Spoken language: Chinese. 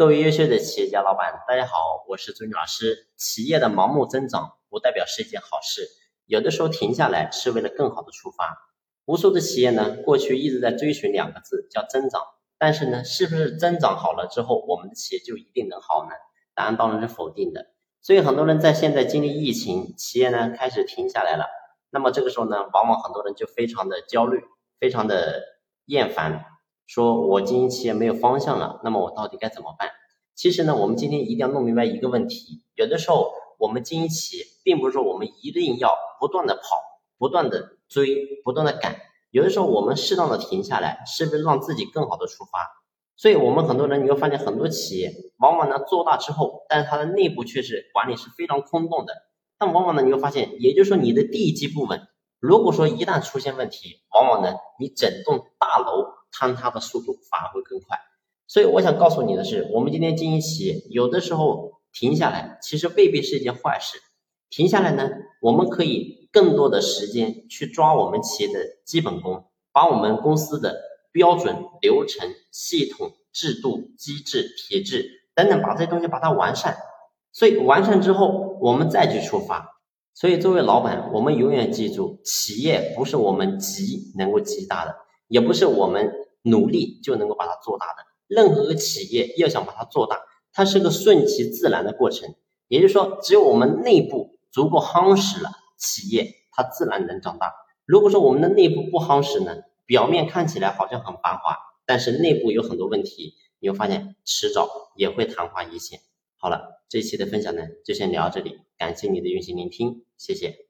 各位优秀的企业家老板，大家好，我是朱军老师。企业的盲目增长不代表是一件好事，有的时候停下来是为了更好的出发。无数的企业呢，过去一直在追寻两个字，叫增长。但是呢，是不是增长好了之后，我们的企业就一定能好呢？答案当然是否定的。所以很多人在现在经历疫情，企业呢开始停下来了。那么这个时候呢，往往很多人就非常的焦虑，非常的厌烦。说我经营企业没有方向了，那么我到底该怎么办？其实呢，我们今天一定要弄明白一个问题：有的时候我们经营企业，并不是说我们一定要不断的跑、不断的追、不断的赶。有的时候我们适当的停下来，是不是让自己更好的出发？所以我们很多人你会发现，很多企业往往呢做大之后，但是它的内部却是管理是非常空洞的。但往往呢你会发现，也就是说你的地基不稳。如果说一旦出现问题，往往呢你整栋大楼。坍塌的速度反而会更快，所以我想告诉你的是，我们今天经营企业，有的时候停下来，其实未必是一件坏事。停下来呢，我们可以更多的时间去抓我们企业的基本功，把我们公司的标准、流程、系统、制度、机制、体制等等，把这些东西把它完善。所以完善之后，我们再去出发。所以作为老板，我们永远记住，企业不是我们急能够极大的。也不是我们努力就能够把它做大的。任何个企业要想把它做大，它是个顺其自然的过程。也就是说，只有我们内部足够夯实了，企业它自然能长大。如果说我们的内部不夯实呢，表面看起来好像很繁华，但是内部有很多问题，你会发现迟早也会昙花一现。好了，这期的分享呢就先聊到这里，感谢你的用心聆听，谢谢。